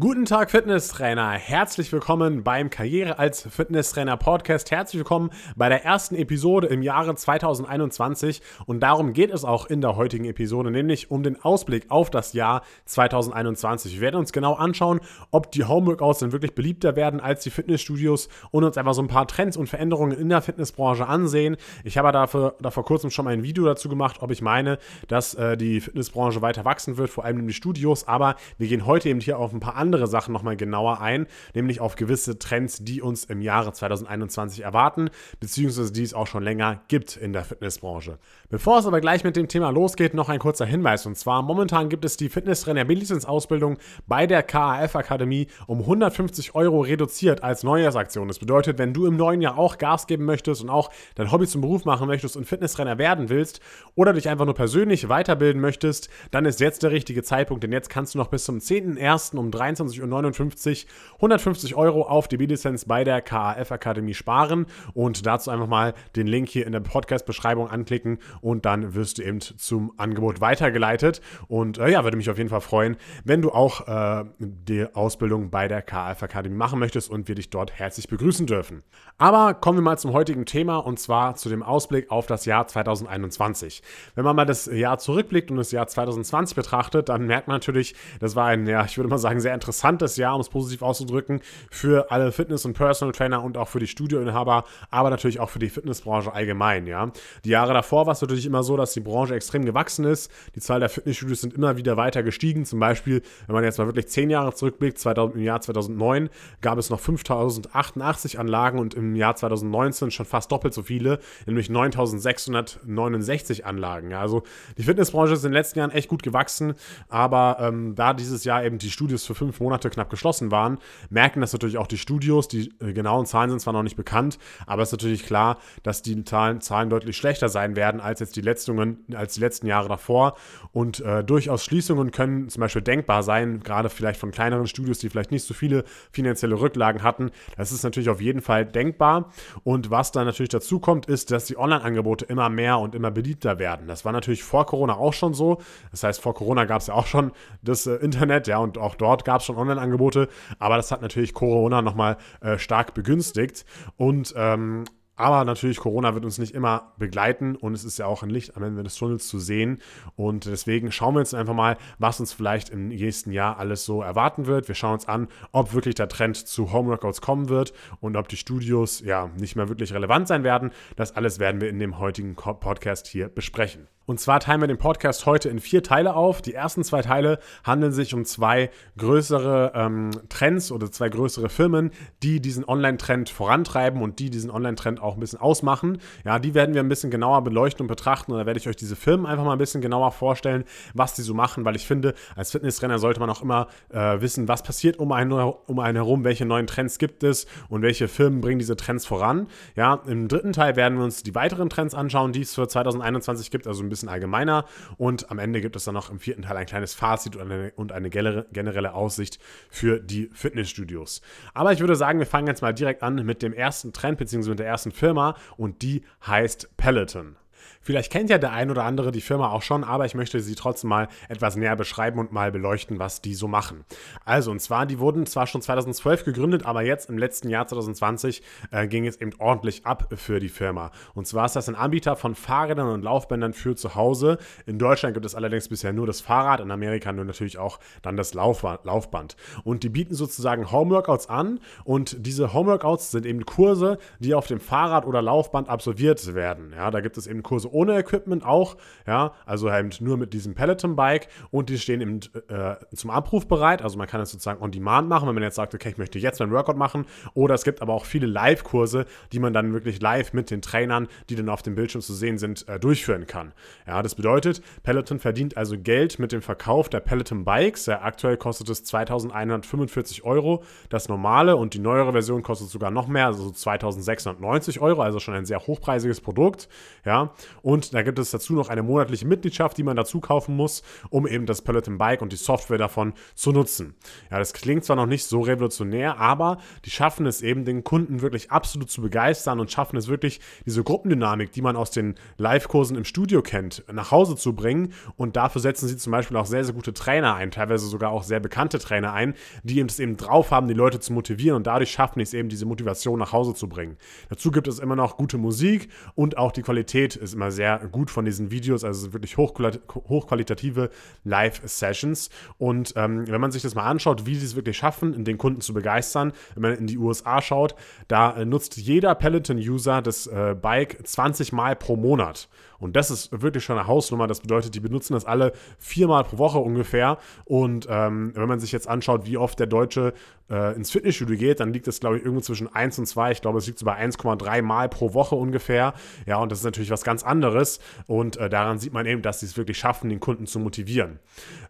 Guten Tag, Fitnesstrainer. Herzlich willkommen beim Karriere als Fitnesstrainer Podcast. Herzlich willkommen bei der ersten Episode im Jahre 2021. Und darum geht es auch in der heutigen Episode, nämlich um den Ausblick auf das Jahr 2021. Wir werden uns genau anschauen, ob die Homeworkouts denn wirklich beliebter werden als die Fitnessstudios und uns einfach so ein paar Trends und Veränderungen in der Fitnessbranche ansehen. Ich habe dafür, da vor kurzem schon mal ein Video dazu gemacht, ob ich meine, dass äh, die Fitnessbranche weiter wachsen wird, vor allem in die Studios. Aber wir gehen heute eben hier auf ein paar andere Sachen nochmal genauer ein, nämlich auf gewisse Trends, die uns im Jahre 2021 erwarten, beziehungsweise die es auch schon länger gibt in der Fitnessbranche. Bevor es aber gleich mit dem Thema losgeht, noch ein kurzer Hinweis. Und zwar, momentan gibt es die Fitnesstrainer B-Lizenz-Ausbildung bei der KAF Akademie um 150 Euro reduziert als Neujahrsaktion. Das bedeutet, wenn du im neuen Jahr auch Gas geben möchtest und auch dein Hobby zum Beruf machen möchtest und Fitnesstrainer werden willst oder dich einfach nur persönlich weiterbilden möchtest, dann ist jetzt der richtige Zeitpunkt, denn jetzt kannst du noch bis zum 10.01. um 23 22,59 150 Euro auf die B-Lizenz bei der KAF Akademie sparen und dazu einfach mal den Link hier in der Podcast-Beschreibung anklicken und dann wirst du eben zum Angebot weitergeleitet und äh, ja, würde mich auf jeden Fall freuen, wenn du auch äh, die Ausbildung bei der KAF Akademie machen möchtest und wir dich dort herzlich begrüßen dürfen. Aber kommen wir mal zum heutigen Thema und zwar zu dem Ausblick auf das Jahr 2021. Wenn man mal das Jahr zurückblickt und das Jahr 2020 betrachtet, dann merkt man natürlich, das war ein, ja, ich würde mal sagen, sehr interessantes Jahr, um es positiv auszudrücken, für alle Fitness- und Personal Trainer und auch für die Studioinhaber, aber natürlich auch für die Fitnessbranche allgemein, ja. Die Jahre davor war es natürlich immer so, dass die Branche extrem gewachsen ist. Die Zahl der Fitnessstudios sind immer wieder weiter gestiegen. Zum Beispiel, wenn man jetzt mal wirklich zehn Jahre zurückblickt, 2000, im Jahr 2009 gab es noch 5088 Anlagen und im Jahr 2019 schon fast doppelt so viele, nämlich 9669 Anlagen. Ja, also die Fitnessbranche ist in den letzten Jahren echt gut gewachsen, aber ähm, da dieses Jahr eben die Studios für fünf Monate knapp geschlossen waren, merken das natürlich auch die Studios. Die äh, genauen Zahlen sind zwar noch nicht bekannt, aber es ist natürlich klar, dass die Zahlen, Zahlen deutlich schlechter sein werden als jetzt die letzten, als die letzten Jahre davor. Und äh, durchaus Schließungen können zum Beispiel denkbar sein, gerade vielleicht von kleineren Studios, die vielleicht nicht so viele finanzielle Rücklagen hatten. Das ist natürlich auf jeden Fall denkbar. Und was dann natürlich dazu kommt, ist, dass die Online-Angebote immer mehr und immer beliebter werden. Das war natürlich vor Corona auch schon so. Das heißt, vor Corona gab es ja auch schon das äh, Internet, ja, und auch dort gab es schon schon Online-Angebote, aber das hat natürlich Corona nochmal äh, stark begünstigt. Und ähm, aber natürlich, Corona wird uns nicht immer begleiten und es ist ja auch ein Licht am Ende des Tunnels zu sehen. Und deswegen schauen wir jetzt einfach mal, was uns vielleicht im nächsten Jahr alles so erwarten wird. Wir schauen uns an, ob wirklich der Trend zu Homeworkouts kommen wird und ob die Studios ja nicht mehr wirklich relevant sein werden. Das alles werden wir in dem heutigen Podcast hier besprechen. Und zwar teilen wir den Podcast heute in vier Teile auf. Die ersten zwei Teile handeln sich um zwei größere ähm, Trends oder zwei größere Firmen, die diesen Online-Trend vorantreiben und die diesen Online-Trend auch ein bisschen ausmachen. Ja, die werden wir ein bisschen genauer beleuchten und betrachten. Und da werde ich euch diese Firmen einfach mal ein bisschen genauer vorstellen, was die so machen, weil ich finde, als Fitnesstrainer sollte man auch immer äh, wissen, was passiert um einen, um einen herum, welche neuen Trends gibt es und welche Firmen bringen diese Trends voran. Ja, im dritten Teil werden wir uns die weiteren Trends anschauen, die es für 2021 gibt, also ein bisschen allgemeiner. Und am Ende gibt es dann noch im vierten Teil ein kleines Fazit und eine, und eine generelle Aussicht für die Fitnessstudios. Aber ich würde sagen, wir fangen jetzt mal direkt an mit dem ersten Trend bzw. mit der ersten Firma und die heißt Peloton. Vielleicht kennt ja der ein oder andere die Firma auch schon, aber ich möchte sie trotzdem mal etwas näher beschreiben und mal beleuchten, was die so machen. Also, und zwar, die wurden zwar schon 2012 gegründet, aber jetzt im letzten Jahr 2020 äh, ging es eben ordentlich ab für die Firma. Und zwar ist das ein Anbieter von Fahrrädern und Laufbändern für zu Hause. In Deutschland gibt es allerdings bisher nur das Fahrrad, in Amerika nur natürlich auch dann das Laufband. Und die bieten sozusagen Homeworkouts an und diese Homeworkouts sind eben Kurse, die auf dem Fahrrad oder Laufband absolviert werden. Ja, da gibt es eben Kurse ohne Equipment auch, ja, also halt nur mit diesem Peloton-Bike und die stehen eben äh, zum Abruf bereit. Also man kann das sozusagen on demand machen, wenn man jetzt sagt, okay, ich möchte jetzt meinen Workout machen. Oder es gibt aber auch viele Live-Kurse, die man dann wirklich live mit den Trainern, die dann auf dem Bildschirm zu sehen sind, äh, durchführen kann. Ja, das bedeutet, Peloton verdient also Geld mit dem Verkauf der Peloton Bikes. Ja, aktuell kostet es 2145 Euro. Das normale und die neuere Version kostet sogar noch mehr, also 2690 Euro, also schon ein sehr hochpreisiges Produkt. Ja, Und da gibt es dazu noch eine monatliche Mitgliedschaft, die man dazu kaufen muss, um eben das Peloton Bike und die Software davon zu nutzen. Ja, das klingt zwar noch nicht so revolutionär, aber die schaffen es eben, den Kunden wirklich absolut zu begeistern und schaffen es wirklich, diese Gruppendynamik, die man aus den Live-Kursen im Studio kennt, nach Hause zu bringen. Und dafür setzen sie zum Beispiel auch sehr, sehr gute Trainer ein, teilweise sogar auch sehr bekannte Trainer ein, die eben es eben drauf haben, die Leute zu motivieren und dadurch schaffen es eben, diese Motivation nach Hause zu bringen. Dazu gibt es immer noch gute Musik und auch die Qualität ist immer sehr gut von diesen Videos, also wirklich hochqualitative Live-Sessions. Und ähm, wenn man sich das mal anschaut, wie sie es wirklich schaffen, den Kunden zu begeistern, wenn man in die USA schaut, da äh, nutzt jeder Peloton-User das äh, Bike 20 Mal pro Monat. Und das ist wirklich schon eine Hausnummer. Das bedeutet, die benutzen das alle viermal pro Woche ungefähr. Und ähm, wenn man sich jetzt anschaut, wie oft der Deutsche äh, ins Fitnessstudio geht, dann liegt das, glaube ich, irgendwo zwischen 1 und 2. Ich glaube, es liegt so bei 1,3 Mal pro Woche ungefähr. Ja, und das ist natürlich was ganz anderes. Und äh, daran sieht man eben, dass sie es wirklich schaffen, den Kunden zu motivieren.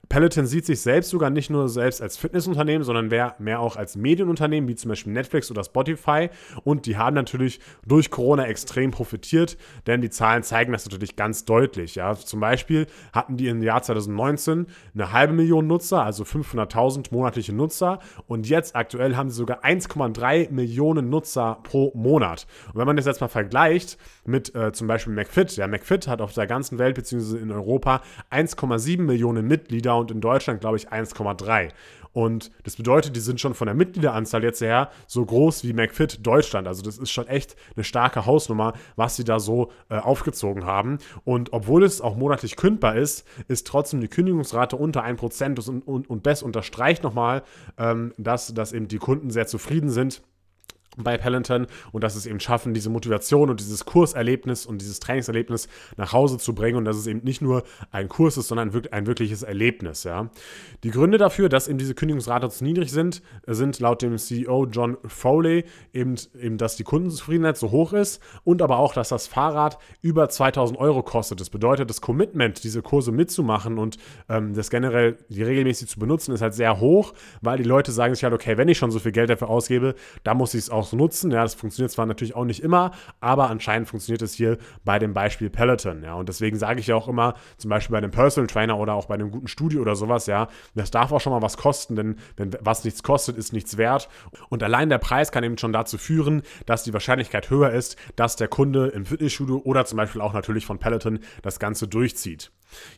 Peloton sieht sich selbst sogar nicht nur selbst als Fitnessunternehmen, sondern mehr auch als Medienunternehmen, wie zum Beispiel Netflix oder Spotify. Und die haben natürlich durch Corona extrem profitiert, denn die Zahlen zeigen das natürlich ganz deutlich. Ja. Zum Beispiel hatten die im Jahr 2019 eine halbe Million Nutzer, also 500.000 monatliche Nutzer. Und jetzt aktuell haben sie sogar 1,3 Millionen Nutzer pro Monat. Und wenn man das jetzt mal vergleicht mit äh, zum Beispiel McFit, ja, McFit hat auf der ganzen Welt bzw. in Europa 1,7 Millionen Mitglieder und in Deutschland, glaube ich, 1,3. Und das bedeutet, die sind schon von der Mitgliederanzahl jetzt her so groß wie McFit Deutschland. Also das ist schon echt eine starke Hausnummer, was sie da so äh, aufgezogen haben. Und obwohl es auch monatlich kündbar ist, ist trotzdem die Kündigungsrate unter 1% und, und, und das unterstreicht nochmal, ähm, dass, dass eben die Kunden sehr zufrieden sind bei Peloton und dass es eben schaffen, diese Motivation und dieses Kurserlebnis und dieses Trainingserlebnis nach Hause zu bringen und dass es eben nicht nur ein Kurs ist, sondern ein wirkliches Erlebnis. Ja. Die Gründe dafür, dass eben diese Kündigungsrate zu niedrig sind, sind laut dem CEO John Foley eben, eben, dass die Kundenzufriedenheit so hoch ist und aber auch, dass das Fahrrad über 2000 Euro kostet. Das bedeutet, das Commitment, diese Kurse mitzumachen und ähm, das generell die regelmäßig zu benutzen, ist halt sehr hoch, weil die Leute sagen sich halt, okay, wenn ich schon so viel Geld dafür ausgebe, dann muss ich es auch auch so nutzen. Ja, das funktioniert zwar natürlich auch nicht immer, aber anscheinend funktioniert es hier bei dem Beispiel Peloton. Ja, und deswegen sage ich ja auch immer, zum Beispiel bei einem Personal Trainer oder auch bei einem guten Studio oder sowas, ja, das darf auch schon mal was kosten, denn wenn was nichts kostet, ist nichts wert. Und allein der Preis kann eben schon dazu führen, dass die Wahrscheinlichkeit höher ist, dass der Kunde im Fitnessstudio oder zum Beispiel auch natürlich von Peloton das Ganze durchzieht.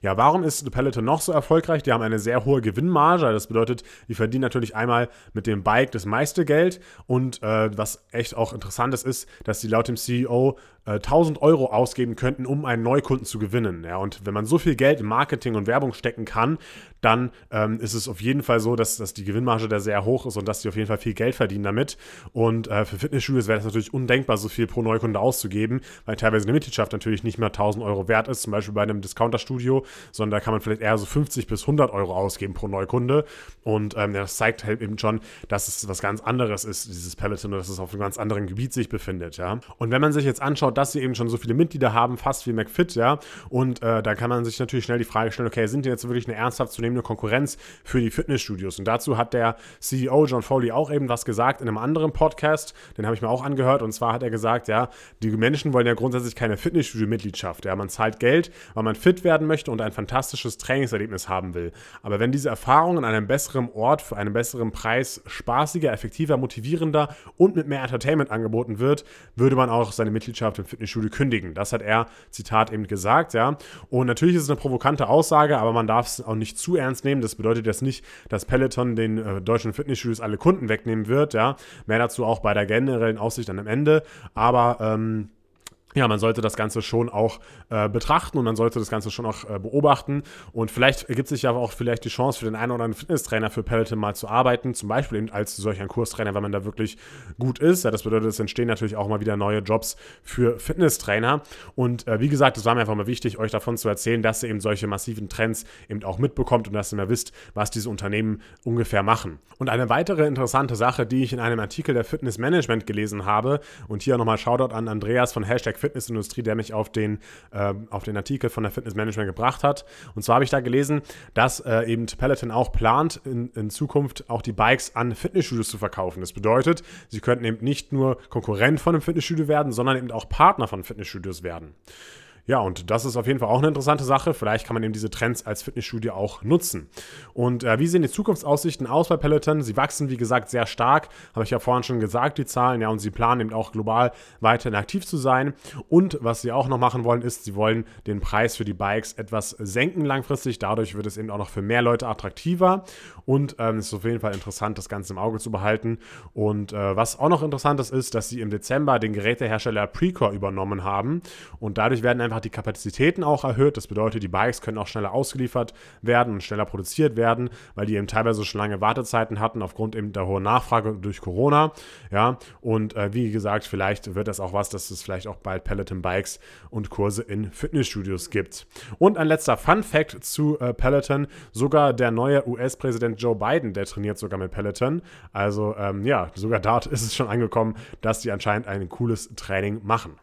Ja, warum ist Peloton noch so erfolgreich? Die haben eine sehr hohe Gewinnmarge. Das bedeutet, die verdienen natürlich einmal mit dem Bike das meiste Geld. Und äh, was echt auch interessant ist, ist, dass sie laut dem CEO 1000 äh, Euro ausgeben könnten, um einen Neukunden zu gewinnen. Ja, und wenn man so viel Geld in Marketing und Werbung stecken kann, dann ähm, ist es auf jeden Fall so, dass, dass die Gewinnmarge da sehr hoch ist und dass sie auf jeden Fall viel Geld verdienen damit. Und äh, für Fitnessstudios wäre es natürlich undenkbar, so viel pro Neukunde auszugeben, weil teilweise eine Mitgliedschaft natürlich nicht mehr 1000 Euro wert ist, zum Beispiel bei einem Discounter-Studio, sondern da kann man vielleicht eher so 50 bis 100 Euro ausgeben pro Neukunde. Und ähm, das zeigt halt eben schon, dass es was ganz anderes ist, dieses Peloton, dass es auf einem ganz anderen Gebiet sich befindet. Ja. Und wenn man sich jetzt anschaut, dass sie eben schon so viele Mitglieder haben, fast wie McFit, ja. Und äh, da kann man sich natürlich schnell die Frage stellen, okay, sind die jetzt wirklich eine ernsthaft zu nehmende Konkurrenz für die Fitnessstudios? Und dazu hat der CEO John Foley auch eben was gesagt in einem anderen Podcast, den habe ich mir auch angehört. Und zwar hat er gesagt, ja, die Menschen wollen ja grundsätzlich keine Fitnessstudio-Mitgliedschaft. Ja, man zahlt Geld, weil man fit werden möchte und ein fantastisches Trainingserlebnis haben will. Aber wenn diese Erfahrung an einem besseren Ort für einen besseren Preis spaßiger, effektiver, motivierender und mit mehr Entertainment angeboten wird, würde man auch seine Mitgliedschaft im Fitnessstudio kündigen. Das hat er, Zitat, eben gesagt, ja. Und natürlich ist es eine provokante Aussage, aber man darf es auch nicht zu ernst nehmen. Das bedeutet jetzt nicht, dass Peloton den äh, deutschen Fitnessstudios alle Kunden wegnehmen wird, ja. Mehr dazu auch bei der generellen Aussicht an am Ende. Aber ähm, ja, man sollte das Ganze schon auch äh, betrachten und man sollte das Ganze schon auch äh, beobachten. Und vielleicht ergibt sich ja auch vielleicht die Chance für den einen oder anderen Fitnesstrainer für Peloton mal zu arbeiten, zum Beispiel eben als solch ein Kurstrainer, wenn man da wirklich gut ist. Ja, das bedeutet, es entstehen natürlich auch mal wieder neue Jobs für Fitnesstrainer. Und äh, wie gesagt, es war mir einfach mal wichtig, euch davon zu erzählen, dass ihr eben solche massiven Trends eben auch mitbekommt und dass ihr mal wisst, was diese Unternehmen ungefähr machen. Und eine weitere interessante Sache, die ich in einem Artikel der Fitness Management gelesen habe, und hier nochmal Shoutout an Andreas von Hashtag Fitnessindustrie, der mich auf den, äh, auf den Artikel von der Fitness Management gebracht hat. Und zwar habe ich da gelesen, dass äh, eben Peloton auch plant, in, in Zukunft auch die Bikes an Fitnessstudios zu verkaufen. Das bedeutet, sie könnten eben nicht nur Konkurrent von einem Fitnessstudio werden, sondern eben auch Partner von Fitnessstudios werden. Ja, und das ist auf jeden Fall auch eine interessante Sache. Vielleicht kann man eben diese Trends als Fitnessstudio auch nutzen. Und äh, wie sehen die Zukunftsaussichten aus bei Peloton? Sie wachsen, wie gesagt, sehr stark. Habe ich ja vorhin schon gesagt, die Zahlen. Ja, und sie planen eben auch global weiterhin aktiv zu sein. Und was sie auch noch machen wollen, ist, sie wollen den Preis für die Bikes etwas senken langfristig. Dadurch wird es eben auch noch für mehr Leute attraktiver. Und ähm, es ist auf jeden Fall interessant, das Ganze im Auge zu behalten. Und äh, was auch noch interessant ist, ist, dass sie im Dezember den Gerätehersteller Precore übernommen haben. Und dadurch werden einfach einfach die Kapazitäten auch erhöht. Das bedeutet, die Bikes können auch schneller ausgeliefert werden und schneller produziert werden, weil die eben teilweise schon lange Wartezeiten hatten aufgrund eben der hohen Nachfrage durch Corona. Ja, und äh, wie gesagt, vielleicht wird das auch was, dass es vielleicht auch bald Peloton Bikes und Kurse in Fitnessstudios gibt. Und ein letzter Fun Fact zu äh, Peloton: Sogar der neue US-Präsident Joe Biden, der trainiert sogar mit Peloton. Also ähm, ja, sogar dort ist es schon angekommen, dass die anscheinend ein cooles Training machen.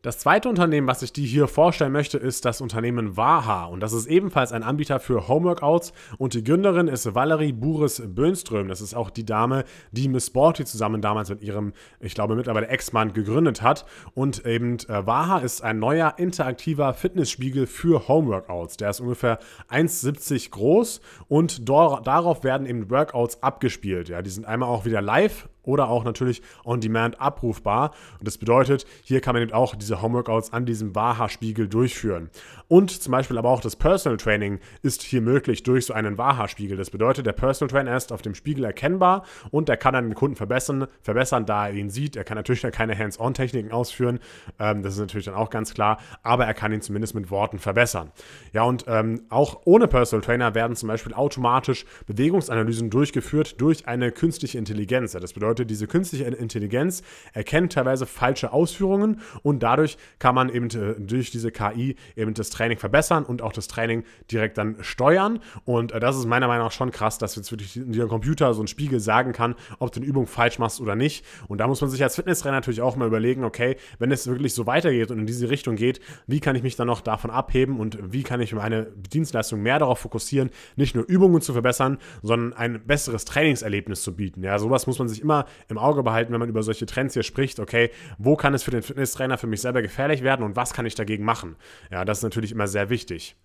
Das zweite Unternehmen, was ich dir hier vorstellen möchte, ist das Unternehmen Waha. Und das ist ebenfalls ein Anbieter für Homeworkouts. Und die Gründerin ist Valerie Buris-Bönström. Das ist auch die Dame, die Miss Sporty zusammen damals mit ihrem, ich glaube, mittlerweile Ex-Mann gegründet hat. Und eben äh, Waha ist ein neuer interaktiver Fitnessspiegel für Homeworkouts. Der ist ungefähr 1,70 groß und darauf werden eben Workouts abgespielt. Ja, die sind einmal auch wieder live oder auch natürlich on demand abrufbar. Und das bedeutet, hier kann man eben auch diese Homeworkouts an diesem Waha-Spiegel durchführen. Und zum Beispiel aber auch das Personal Training ist hier möglich durch so einen Waha-Spiegel. Das bedeutet, der Personal Trainer ist auf dem Spiegel erkennbar und er kann dann den Kunden verbessern, verbessern, da er ihn sieht. Er kann natürlich dann keine Hands-on-Techniken ausführen, ähm, das ist natürlich dann auch ganz klar, aber er kann ihn zumindest mit Worten verbessern. Ja, und ähm, auch ohne Personal Trainer werden zum Beispiel automatisch Bewegungsanalysen durchgeführt durch eine künstliche Intelligenz. Das bedeutet, diese künstliche Intelligenz erkennt teilweise falsche Ausführungen und dadurch kann man eben äh, durch diese KI eben das Training verbessern und auch das Training direkt dann steuern. Und äh, das ist meiner Meinung nach schon krass, dass jetzt wirklich der Computer so ein Spiegel sagen kann, ob du eine Übung falsch machst oder nicht. Und da muss man sich als Fitnesstrainer natürlich auch mal überlegen, okay, wenn es wirklich so weitergeht und in diese Richtung geht, wie kann ich mich dann noch davon abheben und wie kann ich meine Dienstleistung mehr darauf fokussieren, nicht nur Übungen zu verbessern, sondern ein besseres Trainingserlebnis zu bieten. Ja, sowas muss man sich immer im Auge behalten, wenn man über solche Trends hier spricht. Okay, wo kann es für den Fitnesstrainer für mich selber gefährlich werden und was kann ich dagegen machen? Ja, das ist natürlich immer sehr wichtig.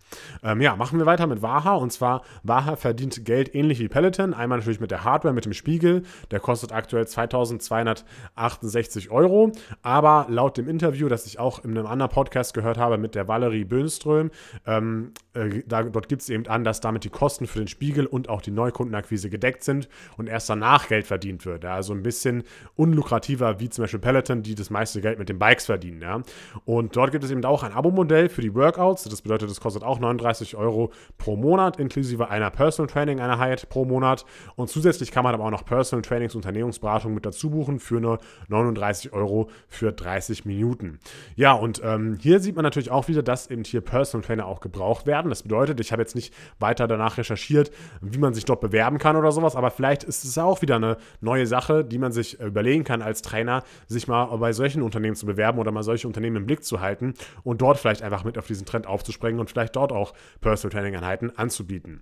Ähm, ja, machen wir weiter mit Waha und zwar Waha verdient Geld ähnlich wie Peloton. Einmal natürlich mit der Hardware, mit dem Spiegel. Der kostet aktuell 2268 Euro. Aber laut dem Interview, das ich auch in einem anderen Podcast gehört habe mit der Valerie Böhnström, ähm, äh, da, dort gibt es eben an, dass damit die Kosten für den Spiegel und auch die Neukundenakquise gedeckt sind und erst danach Geld verdient wird. Ja, also ein bisschen unlukrativer wie zum Beispiel Peloton, die das meiste Geld mit den Bikes verdienen. Ja. Und dort gibt es eben auch ein Abo-Modell für die Workouts. Das bedeutet, das kostet auch 39 Euro pro Monat, inklusive einer Personal Training Einheit pro Monat. Und zusätzlich kann man aber auch noch Personal Trainings, Unternehmensberatung mit dazu buchen für nur 39 Euro für 30 Minuten. Ja, und ähm, hier sieht man natürlich auch wieder, dass eben hier Personal Trainer auch gebraucht werden. Das bedeutet, ich habe jetzt nicht weiter danach recherchiert, wie man sich dort bewerben kann oder sowas, aber vielleicht ist es auch wieder eine neue Sache, die man sich überlegen kann als Trainer, sich mal bei solchen Unternehmen zu bewerben oder mal solche Unternehmen im Blick zu halten und dort vielleicht einfach mit auf diesen Trend aufzuspringen und vielleicht dort auch Personal Training Einheiten anzubieten.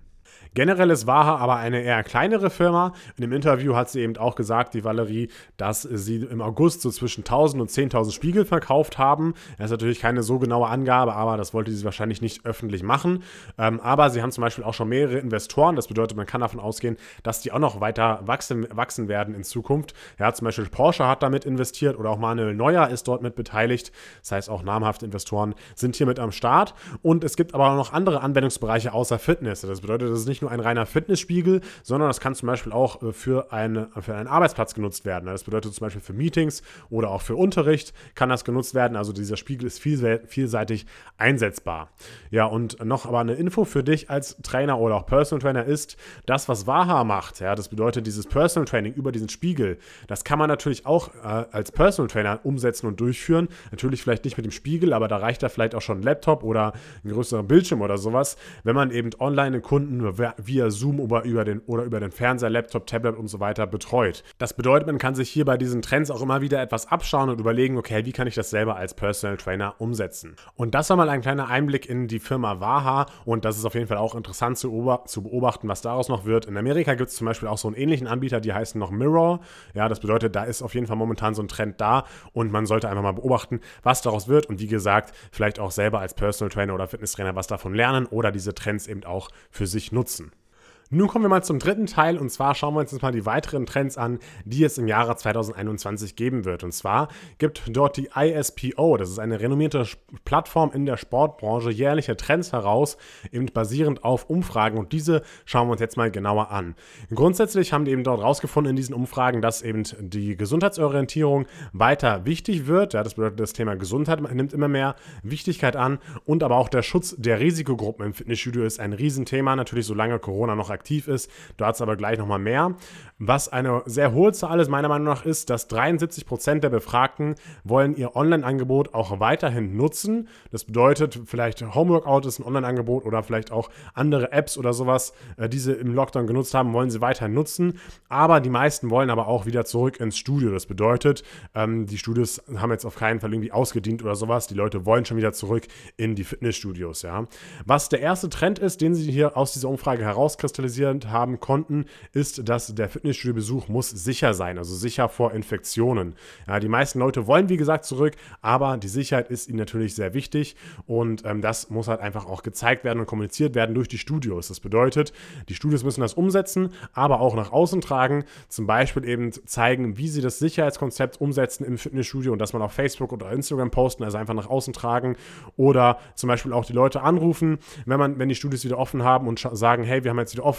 Generell ist Waha aber eine eher kleinere Firma. In dem Interview hat sie eben auch gesagt, die Valerie, dass sie im August so zwischen 1000 und 10.000 Spiegel verkauft haben. Das ist natürlich keine so genaue Angabe, aber das wollte sie wahrscheinlich nicht öffentlich machen. Ähm, aber sie haben zum Beispiel auch schon mehrere Investoren. Das bedeutet, man kann davon ausgehen, dass die auch noch weiter wachsen, wachsen werden in Zukunft. Ja, zum Beispiel Porsche hat damit investiert oder auch Manuel Neuer ist dort mit beteiligt. Das heißt, auch namhafte Investoren sind hier mit am Start. Und es gibt aber auch noch andere Anwendungsbereiche außer Fitness. Das bedeutet, das ist nicht nur ein reiner Fitnessspiegel, sondern das kann zum Beispiel auch äh, für, eine, für einen Arbeitsplatz genutzt werden. Das bedeutet zum Beispiel für Meetings oder auch für Unterricht kann das genutzt werden. Also dieser Spiegel ist vielseitig einsetzbar. Ja, und noch aber eine Info für dich als Trainer oder auch Personal Trainer ist, das, was Waha macht, ja, das bedeutet dieses Personal Training über diesen Spiegel, das kann man natürlich auch äh, als Personal Trainer umsetzen und durchführen. Natürlich vielleicht nicht mit dem Spiegel, aber da reicht da vielleicht auch schon ein Laptop oder ein größerer Bildschirm oder sowas, wenn man eben online Kunden via Zoom oder über den, oder über den Fernseher, Laptop, Tablet und so weiter betreut. Das bedeutet, man kann sich hier bei diesen Trends auch immer wieder etwas abschauen und überlegen, okay, wie kann ich das selber als Personal Trainer umsetzen. Und das war mal ein kleiner Einblick in die Firma Waha und das ist auf jeden Fall auch interessant zu, beobachten, was daraus noch wird. In Amerika gibt es zum Beispiel auch so einen ähnlichen Anbieter, die heißen noch Mirror. Ja, das bedeutet, da ist auf jeden Fall momentan so ein Trend da und man sollte einfach mal beobachten, was daraus wird und wie gesagt, vielleicht auch selber als Personal Trainer oder Fitnesstrainer was davon lernen oder diese Trends eben auch für sich nutzen. Nun kommen wir mal zum dritten Teil und zwar schauen wir uns jetzt mal die weiteren Trends an, die es im Jahre 2021 geben wird. Und zwar gibt dort die ISPO, das ist eine renommierte Plattform in der Sportbranche, jährliche Trends heraus, eben basierend auf Umfragen und diese schauen wir uns jetzt mal genauer an. Grundsätzlich haben die eben dort herausgefunden in diesen Umfragen, dass eben die Gesundheitsorientierung weiter wichtig wird. Ja, das bedeutet, das Thema Gesundheit nimmt immer mehr Wichtigkeit an und aber auch der Schutz der Risikogruppen im Fitnessstudio ist ein Riesenthema, natürlich solange Corona noch aktiv ist. Dazu aber gleich nochmal mehr. Was eine sehr hohe Zahl ist, meiner Meinung nach, ist, dass 73 Prozent der Befragten wollen ihr Online-Angebot auch weiterhin nutzen. Das bedeutet, vielleicht Homeworkout ist ein Online-Angebot oder vielleicht auch andere Apps oder sowas, äh, die sie im Lockdown genutzt haben, wollen sie weiterhin nutzen. Aber die meisten wollen aber auch wieder zurück ins Studio. Das bedeutet, ähm, die Studios haben jetzt auf keinen Fall irgendwie ausgedient oder sowas. Die Leute wollen schon wieder zurück in die Fitnessstudios. Ja. Was der erste Trend ist, den sie hier aus dieser Umfrage herauskristallisiert haben konnten, ist, dass der Fitness Fitnessstudio-Besuch muss sicher sein, also sicher vor Infektionen. Ja, die meisten Leute wollen, wie gesagt, zurück, aber die Sicherheit ist ihnen natürlich sehr wichtig und ähm, das muss halt einfach auch gezeigt werden und kommuniziert werden durch die Studios. Das bedeutet, die Studios müssen das umsetzen, aber auch nach außen tragen, zum Beispiel eben zeigen, wie sie das Sicherheitskonzept umsetzen im Fitnessstudio und dass man auf Facebook oder Instagram posten, also einfach nach außen tragen oder zum Beispiel auch die Leute anrufen, wenn man, wenn die Studios wieder offen haben und sagen, hey, wir haben jetzt wieder offen,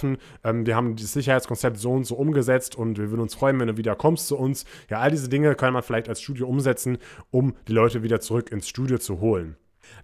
ähm, wir haben das Sicherheitskonzept so und so umgesetzt und wir würden uns freuen, wenn du wieder kommst zu uns. Ja, all diese Dinge kann man vielleicht als Studio umsetzen, um die Leute wieder zurück ins Studio zu holen.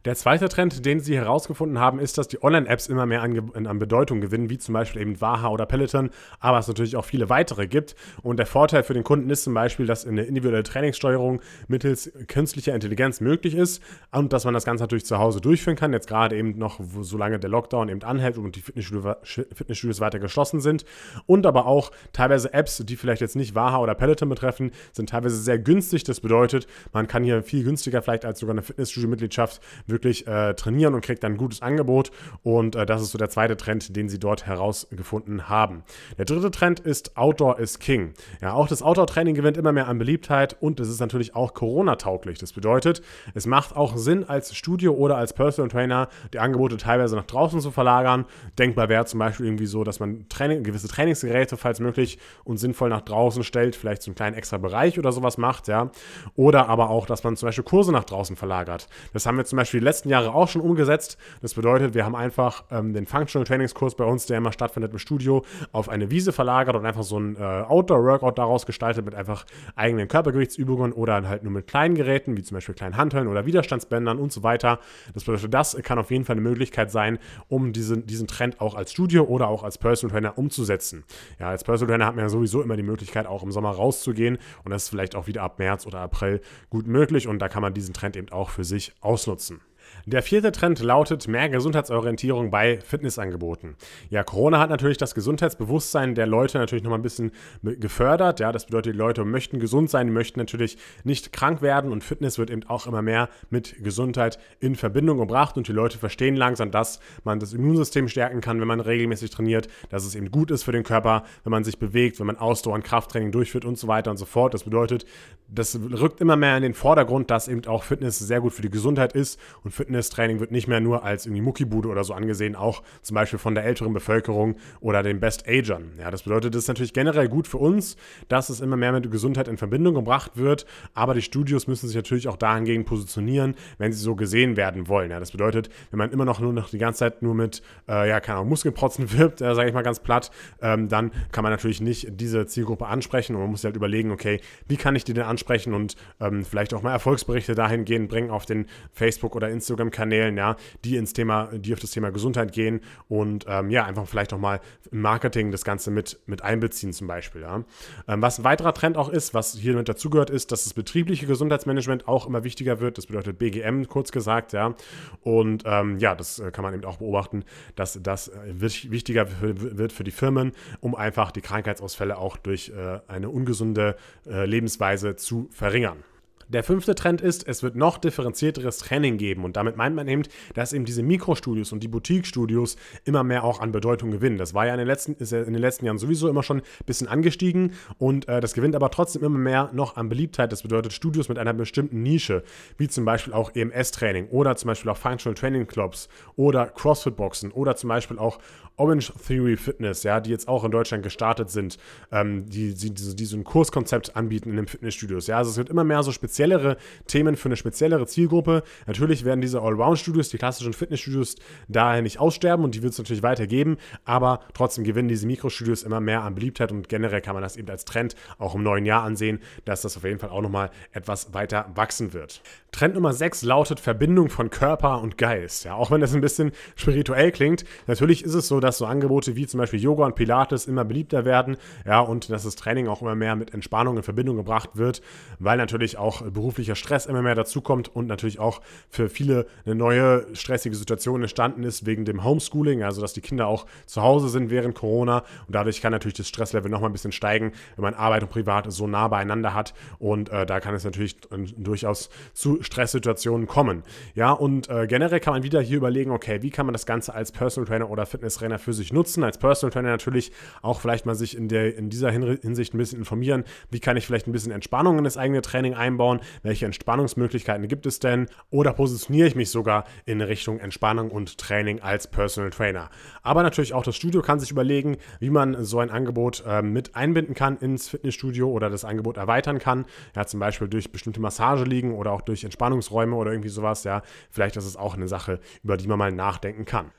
Der zweite Trend, den sie herausgefunden haben, ist, dass die Online-Apps immer mehr an, an, Bedeutung gewinnen, wie zum Beispiel eben Waha oder Peloton, aber es natürlich auch viele weitere gibt. Und der Vorteil für den Kunden ist zum Beispiel, dass eine individuelle Trainingssteuerung mittels künstlicher Intelligenz möglich ist und dass man das Ganze natürlich zu Hause durchführen kann. Jetzt gerade eben noch, solange der Lockdown eben anhält und die Fitnessstudios weiter geschlossen sind. Und aber auch teilweise Apps, die vielleicht jetzt nicht Waha oder Peloton betreffen, sind teilweise sehr günstig. Das bedeutet, man kann hier viel günstiger vielleicht als sogar eine Fitnessstudio-Mitgliedschaft wirklich äh, trainieren und kriegt dann ein gutes Angebot. Und äh, das ist so der zweite Trend, den sie dort herausgefunden haben. Der dritte Trend ist Outdoor is King. Ja, auch das Outdoor-Training gewinnt immer mehr an Beliebtheit und es ist natürlich auch Corona-tauglich. Das bedeutet, es macht auch Sinn, als Studio oder als Personal Trainer die Angebote teilweise nach draußen zu verlagern. Denkbar wäre zum Beispiel irgendwie so, dass man Training, gewisse Trainingsgeräte, falls möglich und sinnvoll nach draußen stellt, vielleicht so einen kleinen extra Bereich oder sowas macht, ja. Oder aber auch, dass man zum Beispiel Kurse nach draußen verlagert. Das haben wir zum Beispiel die letzten Jahre auch schon umgesetzt. Das bedeutet, wir haben einfach ähm, den Functional Trainingskurs bei uns, der immer stattfindet im Studio, auf eine Wiese verlagert und einfach so ein äh, Outdoor-Workout daraus gestaltet mit einfach eigenen Körpergewichtsübungen oder halt nur mit kleinen Geräten, wie zum Beispiel kleinen Hanteln oder Widerstandsbändern und so weiter. Das bedeutet, das kann auf jeden Fall eine Möglichkeit sein, um diesen, diesen Trend auch als Studio oder auch als Personal Trainer umzusetzen. Ja, als Personal Trainer hat man ja sowieso immer die Möglichkeit, auch im Sommer rauszugehen und das ist vielleicht auch wieder ab März oder April gut möglich und da kann man diesen Trend eben auch für sich ausnutzen. Der vierte Trend lautet mehr Gesundheitsorientierung bei Fitnessangeboten. Ja, Corona hat natürlich das Gesundheitsbewusstsein der Leute natürlich nochmal ein bisschen gefördert. Ja, das bedeutet, die Leute möchten gesund sein, möchten natürlich nicht krank werden und Fitness wird eben auch immer mehr mit Gesundheit in Verbindung gebracht und die Leute verstehen langsam, dass man das Immunsystem stärken kann, wenn man regelmäßig trainiert, dass es eben gut ist für den Körper, wenn man sich bewegt, wenn man Ausdauer und Krafttraining durchführt und so weiter und so fort. Das bedeutet, das rückt immer mehr in den Vordergrund, dass eben auch Fitness sehr gut für die Gesundheit ist und Fitnesstraining wird nicht mehr nur als irgendwie Muckibude oder so angesehen, auch zum Beispiel von der älteren Bevölkerung oder den Best-Agern. Ja, das bedeutet, es ist natürlich generell gut für uns, dass es immer mehr mit Gesundheit in Verbindung gebracht wird, aber die Studios müssen sich natürlich auch dahingegen positionieren, wenn sie so gesehen werden wollen. Ja, das bedeutet, wenn man immer noch nur noch die ganze Zeit nur mit, äh, ja, keine Ahnung, Muskelprotzen wirbt, äh, sage ich mal ganz platt, ähm, dann kann man natürlich nicht diese Zielgruppe ansprechen und man muss halt überlegen, okay, wie kann ich die denn ansprechen und ähm, vielleicht auch mal Erfolgsberichte dahingehend bringen auf den Facebook oder Instagram Instagram-Kanälen, ja, die ins Thema, die auf das Thema Gesundheit gehen und ähm, ja, einfach vielleicht nochmal im Marketing das Ganze mit, mit einbeziehen zum Beispiel. Ja. Ähm, was ein weiterer Trend auch ist, was hier mit dazugehört, ist, dass das betriebliche Gesundheitsmanagement auch immer wichtiger wird. Das bedeutet BGM, kurz gesagt, ja. Und ähm, ja, das äh, kann man eben auch beobachten, dass das äh, wichtiger wird für die Firmen, um einfach die Krankheitsausfälle auch durch äh, eine ungesunde äh, Lebensweise zu verringern. Der fünfte Trend ist, es wird noch differenzierteres Training geben. Und damit meint man eben, dass eben diese Mikrostudios und die Boutique-Studios immer mehr auch an Bedeutung gewinnen. Das war ja in den letzten, ist ja in den letzten Jahren sowieso immer schon ein bisschen angestiegen und äh, das gewinnt aber trotzdem immer mehr noch an Beliebtheit. Das bedeutet Studios mit einer bestimmten Nische, wie zum Beispiel auch EMS-Training oder zum Beispiel auch Functional Training Clubs oder CrossFit-Boxen oder zum Beispiel auch Orange Theory Fitness, ja, die jetzt auch in Deutschland gestartet sind, ähm, die, die, die, so ein Kurskonzept anbieten in den Fitnessstudios. Ja, also es wird immer mehr so speziellere Themen für eine speziellere Zielgruppe. Natürlich werden diese Allround-Studios, die klassischen Fitnessstudios, daher nicht aussterben und die wird es natürlich weitergeben, aber trotzdem gewinnen diese Mikrostudios immer mehr an Beliebtheit und generell kann man das eben als Trend auch im neuen Jahr ansehen, dass das auf jeden Fall auch nochmal etwas weiter wachsen wird. Trend Nummer 6 lautet Verbindung von Körper und Geist. Ja, auch wenn das ein bisschen spirituell klingt, natürlich ist es so, dass dass so Angebote wie zum Beispiel Yoga und Pilates immer beliebter werden, ja, und dass das Training auch immer mehr mit Entspannung in Verbindung gebracht wird, weil natürlich auch beruflicher Stress immer mehr dazukommt und natürlich auch für viele eine neue stressige Situation entstanden ist wegen dem Homeschooling, also dass die Kinder auch zu Hause sind während Corona und dadurch kann natürlich das Stresslevel nochmal ein bisschen steigen, wenn man Arbeit und Privat so nah beieinander hat und äh, da kann es natürlich durchaus zu Stresssituationen kommen. Ja, und äh, generell kann man wieder hier überlegen, okay, wie kann man das Ganze als Personal Trainer oder Fitness Trainer für sich nutzen. Als Personal Trainer natürlich auch vielleicht mal sich in, der, in dieser Hinsicht ein bisschen informieren. Wie kann ich vielleicht ein bisschen Entspannung in das eigene Training einbauen? Welche Entspannungsmöglichkeiten gibt es denn? Oder positioniere ich mich sogar in Richtung Entspannung und Training als Personal Trainer? Aber natürlich auch das Studio kann sich überlegen, wie man so ein Angebot äh, mit einbinden kann ins Fitnessstudio oder das Angebot erweitern kann. Ja, zum Beispiel durch bestimmte Massageliegen oder auch durch Entspannungsräume oder irgendwie sowas. Ja, vielleicht ist es auch eine Sache, über die man mal nachdenken kann.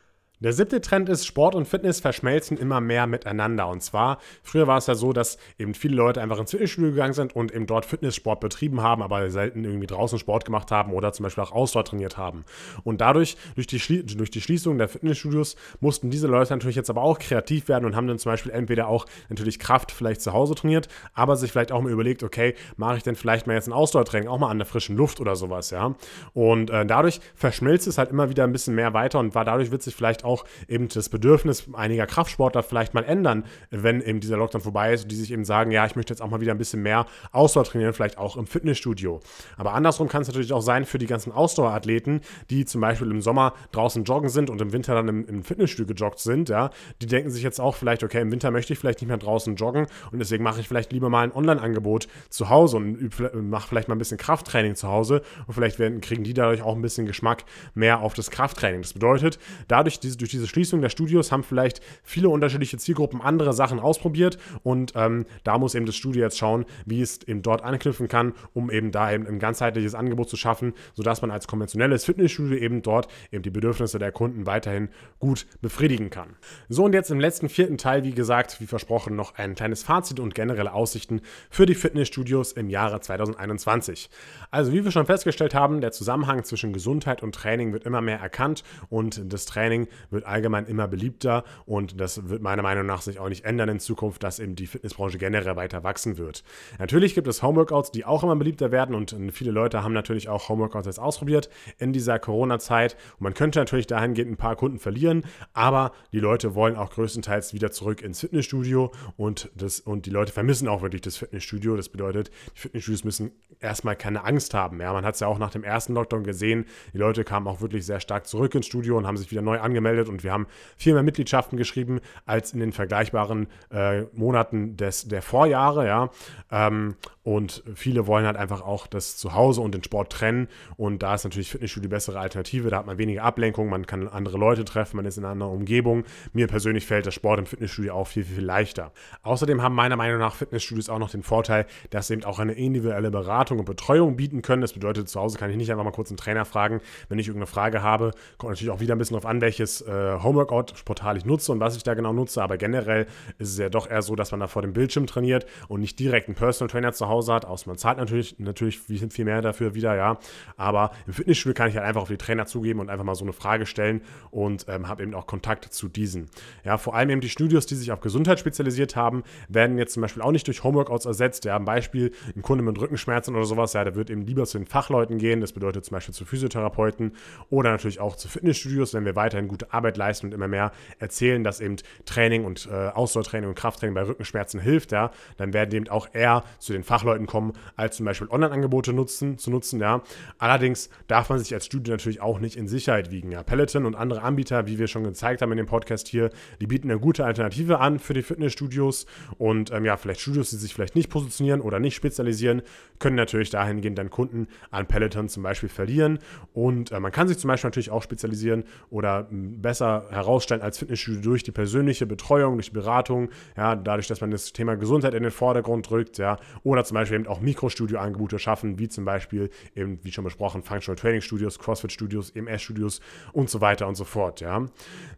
Der siebte Trend ist, Sport und Fitness verschmelzen immer mehr miteinander. Und zwar, früher war es ja so, dass eben viele Leute einfach ins Fitnessstudio gegangen sind und eben dort Fitnesssport betrieben haben, aber selten irgendwie draußen Sport gemacht haben oder zum Beispiel auch Ausdauer trainiert haben. Und dadurch, durch die, durch die Schließung der Fitnessstudios, mussten diese Leute natürlich jetzt aber auch kreativ werden und haben dann zum Beispiel entweder auch natürlich Kraft vielleicht zu Hause trainiert, aber sich vielleicht auch mal überlegt, okay, mache ich denn vielleicht mal jetzt ein Ausdauertraining, auch mal an der frischen Luft oder sowas, ja. Und äh, dadurch verschmilzt es halt immer wieder ein bisschen mehr weiter und war dadurch wird sich vielleicht auch auch eben das Bedürfnis einiger Kraftsportler vielleicht mal ändern, wenn eben dieser Lockdown vorbei ist und die sich eben sagen, ja, ich möchte jetzt auch mal wieder ein bisschen mehr Ausdauer trainieren, vielleicht auch im Fitnessstudio. Aber andersrum kann es natürlich auch sein für die ganzen Ausdauerathleten, die zum Beispiel im Sommer draußen joggen sind und im Winter dann im, im Fitnessstudio gejoggt sind, ja, die denken sich jetzt auch vielleicht, okay, im Winter möchte ich vielleicht nicht mehr draußen joggen und deswegen mache ich vielleicht lieber mal ein Online-Angebot zu Hause und mache vielleicht mal ein bisschen Krafttraining zu Hause und vielleicht werden, kriegen die dadurch auch ein bisschen Geschmack mehr auf das Krafttraining. Das bedeutet, dadurch diese durch diese Schließung der Studios haben vielleicht viele unterschiedliche Zielgruppen andere Sachen ausprobiert und ähm, da muss eben das Studio jetzt schauen, wie es eben dort anknüpfen kann, um eben da eben ein ganzheitliches Angebot zu schaffen, sodass man als konventionelles Fitnessstudio eben dort eben die Bedürfnisse der Kunden weiterhin gut befriedigen kann. So und jetzt im letzten vierten Teil, wie gesagt, wie versprochen, noch ein kleines Fazit und generelle Aussichten für die Fitnessstudios im Jahre 2021. Also wie wir schon festgestellt haben, der Zusammenhang zwischen Gesundheit und Training wird immer mehr erkannt und das Training wird allgemein immer beliebter und das wird meiner Meinung nach sich auch nicht ändern in Zukunft, dass eben die Fitnessbranche generell weiter wachsen wird. Natürlich gibt es Homeworkouts, die auch immer beliebter werden und viele Leute haben natürlich auch Homeworkouts jetzt ausprobiert in dieser Corona-Zeit und man könnte natürlich dahingehend ein paar Kunden verlieren, aber die Leute wollen auch größtenteils wieder zurück ins Fitnessstudio und, das, und die Leute vermissen auch wirklich das Fitnessstudio. Das bedeutet, die Fitnessstudios müssen erstmal keine Angst haben. Ja, man hat es ja auch nach dem ersten Lockdown gesehen, die Leute kamen auch wirklich sehr stark zurück ins Studio und haben sich wieder neu angemeldet angemeldet und wir haben viel mehr Mitgliedschaften geschrieben als in den vergleichbaren äh, Monaten des, der Vorjahre. Ja. Ähm, und viele wollen halt einfach auch das Zuhause und den Sport trennen. Und da ist natürlich Fitnessstudio die bessere Alternative. Da hat man weniger Ablenkung, man kann andere Leute treffen, man ist in einer anderen Umgebung. Mir persönlich fällt der Sport im Fitnessstudio auch viel, viel, viel leichter. Außerdem haben meiner Meinung nach Fitnessstudios auch noch den Vorteil, dass sie eben auch eine individuelle Beratung und Betreuung bieten können. Das bedeutet, zu Hause kann ich nicht einfach mal kurz einen Trainer fragen, wenn ich irgendeine Frage habe. Kommt natürlich auch wieder ein bisschen darauf an, welches äh, Homeworkout-Portal ich nutze und was ich da genau nutze. Aber generell ist es ja doch eher so, dass man da vor dem Bildschirm trainiert und nicht direkt einen Personal Trainer zu Hause Hause hat, außer man zahlt natürlich, natürlich viel mehr dafür wieder, ja. Aber im Fitnessstudio kann ich halt einfach auf die Trainer zugeben und einfach mal so eine Frage stellen und ähm, habe eben auch Kontakt zu diesen. Ja, vor allem eben die Studios, die sich auf Gesundheit spezialisiert haben, werden jetzt zum Beispiel auch nicht durch Homeworkouts ersetzt. Ja, ein Beispiel, ein Kunde mit Rückenschmerzen oder sowas, ja, der wird eben lieber zu den Fachleuten gehen. Das bedeutet zum Beispiel zu Physiotherapeuten oder natürlich auch zu Fitnessstudios, wenn wir weiterhin gute Arbeit leisten und immer mehr erzählen, dass eben Training und äh, Ausdauertraining und Krafttraining bei Rückenschmerzen hilft, ja, dann werden eben auch eher zu den Fachleuten kommen, als zum Beispiel Online-Angebote nutzen, zu nutzen, ja. Allerdings darf man sich als Studio natürlich auch nicht in Sicherheit wiegen. Ja. Peloton und andere Anbieter, wie wir schon gezeigt haben in dem Podcast hier, die bieten eine gute Alternative an für die Fitnessstudios und ähm, ja, vielleicht Studios, die sich vielleicht nicht positionieren oder nicht spezialisieren, können natürlich dahingehend dann Kunden an Peloton zum Beispiel verlieren und äh, man kann sich zum Beispiel natürlich auch spezialisieren oder besser herausstellen als Fitnessstudio durch die persönliche Betreuung, durch die Beratung, ja, dadurch, dass man das Thema Gesundheit in den Vordergrund drückt, ja, oder zum Beispiel eben auch Mikrostudio-Angebote schaffen, wie zum Beispiel eben, wie schon besprochen, Functional Training Studios, CrossFit Studios, EMS Studios und so weiter und so fort, ja.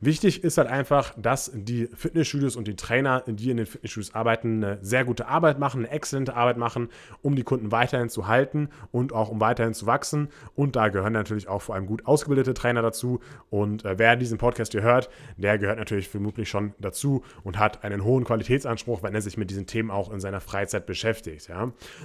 Wichtig ist halt einfach, dass die Fitnessstudios und die Trainer, die in den Fitnessstudios arbeiten, eine sehr gute Arbeit machen, eine exzellente Arbeit machen, um die Kunden weiterhin zu halten und auch um weiterhin zu wachsen. Und da gehören natürlich auch vor allem gut ausgebildete Trainer dazu. Und äh, wer diesen Podcast hier hört, der gehört natürlich vermutlich schon dazu und hat einen hohen Qualitätsanspruch, wenn er sich mit diesen Themen auch in seiner Freizeit beschäftigt. Ja.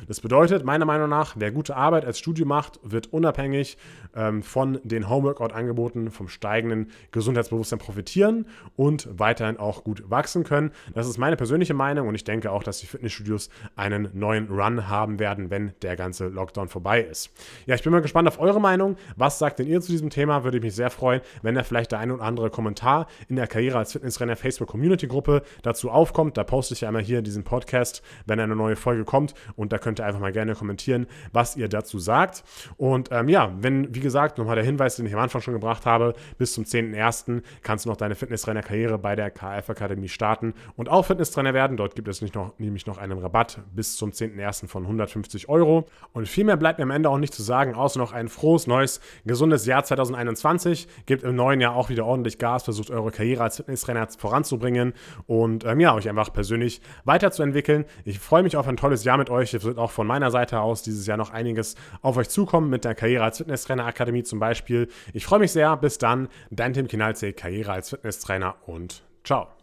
Das bedeutet, meiner Meinung nach, wer gute Arbeit als Studio macht, wird unabhängig ähm, von den Homeworkout-Angeboten, vom steigenden Gesundheitsbewusstsein profitieren und weiterhin auch gut wachsen können. Das ist meine persönliche Meinung und ich denke auch, dass die Fitnessstudios einen neuen Run haben werden, wenn der ganze Lockdown vorbei ist. Ja, ich bin mal gespannt auf eure Meinung. Was sagt denn ihr zu diesem Thema? Würde ich mich sehr freuen, wenn da vielleicht der ein oder andere Kommentar in der Karriere als Fitnessrenner Facebook Community Gruppe dazu aufkommt. Da poste ich ja einmal hier in diesem Podcast, wenn eine neue Folge kommt und da könnt ihr einfach mal gerne kommentieren, was ihr dazu sagt. Und ähm, ja, wenn, wie gesagt, nochmal der Hinweis, den ich am Anfang schon gebracht habe, bis zum 10.01. kannst du noch deine Fitnesstrainer-Karriere bei der KF Akademie starten und auch Fitnesstrainer werden. Dort gibt es nicht noch, nämlich noch einen Rabatt bis zum 10.01. von 150 Euro. Und viel mehr bleibt mir am Ende auch nicht zu sagen, außer noch ein frohes, neues, gesundes Jahr 2021. Gebt im neuen Jahr auch wieder ordentlich Gas, versucht eure Karriere als Fitnesstrainer voranzubringen und ähm, ja, euch einfach persönlich weiterzuentwickeln. Ich freue mich auf ein tolles Jahr mit euch. Es wird auch von meiner Seite aus dieses Jahr noch einiges auf euch zukommen mit der Karriere als Fitnesstrainer Akademie zum Beispiel. Ich freue mich sehr. Bis dann, dein Tim Kinalze, Karriere als Fitnesstrainer und ciao.